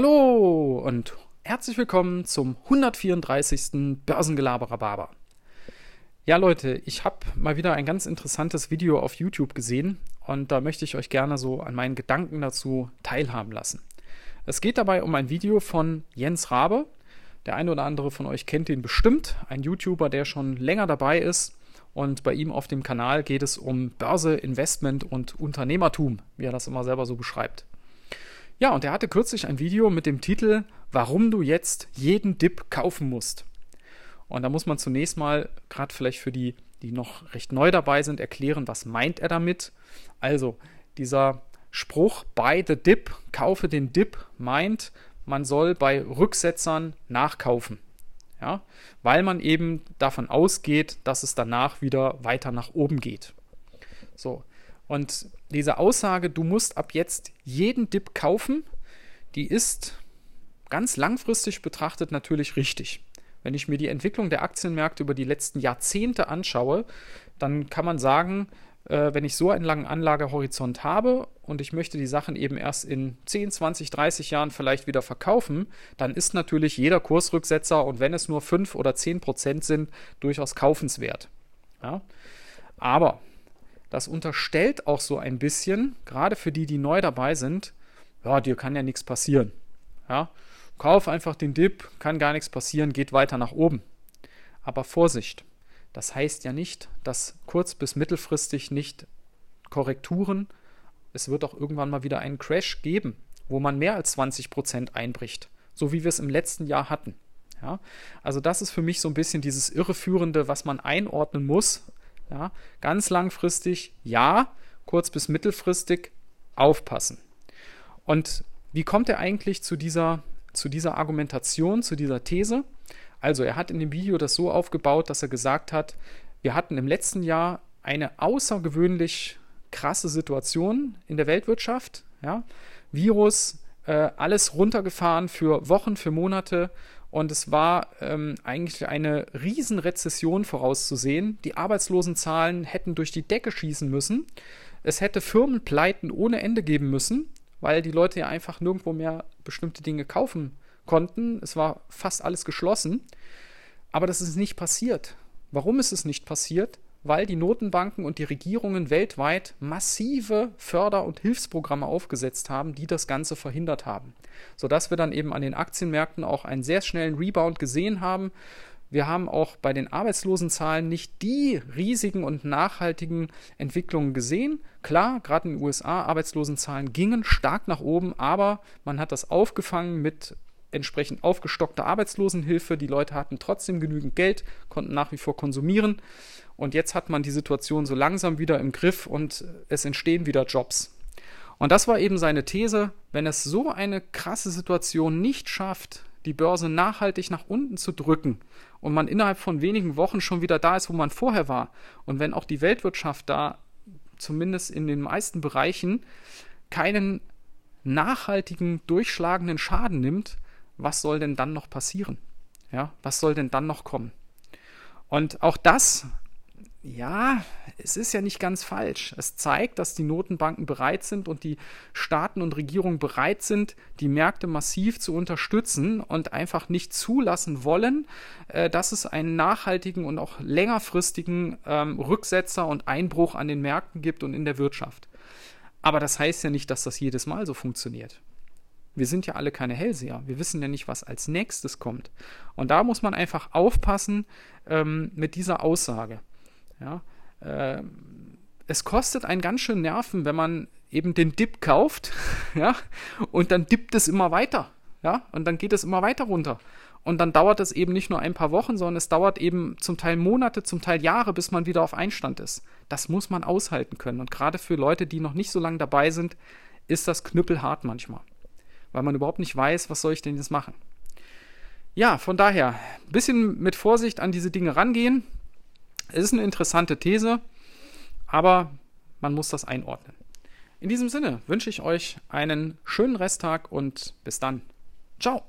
Hallo und herzlich willkommen zum 134. Börsengelaberer. Ja Leute, ich habe mal wieder ein ganz interessantes Video auf YouTube gesehen und da möchte ich euch gerne so an meinen Gedanken dazu teilhaben lassen. Es geht dabei um ein Video von Jens Rabe. Der eine oder andere von euch kennt ihn bestimmt, ein YouTuber, der schon länger dabei ist. Und bei ihm auf dem Kanal geht es um Börse, Investment und Unternehmertum, wie er das immer selber so beschreibt. Ja, und er hatte kürzlich ein Video mit dem Titel Warum du jetzt jeden Dip kaufen musst. Und da muss man zunächst mal, gerade vielleicht für die, die noch recht neu dabei sind, erklären, was meint er damit. Also, dieser Spruch buy the dip, kaufe den Dip, meint, man soll bei Rücksetzern nachkaufen. Ja, weil man eben davon ausgeht, dass es danach wieder weiter nach oben geht. So, und diese Aussage, du musst ab jetzt jeden Dip kaufen, die ist ganz langfristig betrachtet natürlich richtig. Wenn ich mir die Entwicklung der Aktienmärkte über die letzten Jahrzehnte anschaue, dann kann man sagen, äh, wenn ich so einen langen Anlagehorizont habe und ich möchte die Sachen eben erst in 10, 20, 30 Jahren vielleicht wieder verkaufen, dann ist natürlich jeder Kursrücksetzer und wenn es nur 5 oder 10 Prozent sind, durchaus kaufenswert. Ja? Aber das unterstellt auch so ein bisschen, gerade für die, die neu dabei sind, ja, dir kann ja nichts passieren. Ja, kauf einfach den Dip, kann gar nichts passieren, geht weiter nach oben. Aber Vorsicht, das heißt ja nicht, dass kurz- bis mittelfristig nicht Korrekturen, es wird auch irgendwann mal wieder einen Crash geben, wo man mehr als 20% einbricht, so wie wir es im letzten Jahr hatten. Ja, also das ist für mich so ein bisschen dieses Irreführende, was man einordnen muss, ja, ganz langfristig ja, kurz bis mittelfristig aufpassen. Und wie kommt er eigentlich zu dieser, zu dieser Argumentation, zu dieser These? Also er hat in dem Video das so aufgebaut, dass er gesagt hat, wir hatten im letzten Jahr eine außergewöhnlich krasse Situation in der Weltwirtschaft. Ja? Virus, äh, alles runtergefahren für Wochen, für Monate und es war ähm, eigentlich eine Riesenrezession vorauszusehen. Die Arbeitslosenzahlen hätten durch die Decke schießen müssen. Es hätte Firmenpleiten ohne Ende geben müssen, weil die Leute ja einfach nirgendwo mehr bestimmte Dinge kaufen konnten. Es war fast alles geschlossen. Aber das ist nicht passiert. Warum ist es nicht passiert? Weil die Notenbanken und die Regierungen weltweit massive Förder- und Hilfsprogramme aufgesetzt haben, die das Ganze verhindert haben. Sodass wir dann eben an den Aktienmärkten auch einen sehr schnellen Rebound gesehen haben. Wir haben auch bei den Arbeitslosenzahlen nicht die riesigen und nachhaltigen Entwicklungen gesehen. Klar, gerade in den USA, Arbeitslosenzahlen gingen stark nach oben, aber man hat das aufgefangen mit entsprechend aufgestockter Arbeitslosenhilfe. Die Leute hatten trotzdem genügend Geld, konnten nach wie vor konsumieren. Und jetzt hat man die Situation so langsam wieder im Griff und es entstehen wieder Jobs. Und das war eben seine These, wenn es so eine krasse Situation nicht schafft, die Börse nachhaltig nach unten zu drücken und man innerhalb von wenigen Wochen schon wieder da ist, wo man vorher war und wenn auch die Weltwirtschaft da zumindest in den meisten Bereichen keinen nachhaltigen, durchschlagenden Schaden nimmt, was soll denn dann noch passieren? Ja, was soll denn dann noch kommen? Und auch das ja, es ist ja nicht ganz falsch. Es zeigt, dass die Notenbanken bereit sind und die Staaten und Regierungen bereit sind, die Märkte massiv zu unterstützen und einfach nicht zulassen wollen, äh, dass es einen nachhaltigen und auch längerfristigen ähm, Rücksetzer und Einbruch an den Märkten gibt und in der Wirtschaft. Aber das heißt ja nicht, dass das jedes Mal so funktioniert. Wir sind ja alle keine Hellseher. Wir wissen ja nicht, was als nächstes kommt. Und da muss man einfach aufpassen ähm, mit dieser Aussage. Ja, äh, es kostet einen ganz schön Nerven, wenn man eben den Dip kauft, ja, und dann dippt es immer weiter, ja, und dann geht es immer weiter runter. Und dann dauert es eben nicht nur ein paar Wochen, sondern es dauert eben zum Teil Monate, zum Teil Jahre, bis man wieder auf Einstand ist. Das muss man aushalten können. Und gerade für Leute, die noch nicht so lange dabei sind, ist das knüppelhart manchmal. Weil man überhaupt nicht weiß, was soll ich denn jetzt machen. Ja, von daher, ein bisschen mit Vorsicht an diese Dinge rangehen. Es ist eine interessante These, aber man muss das einordnen. In diesem Sinne wünsche ich euch einen schönen Resttag und bis dann. Ciao.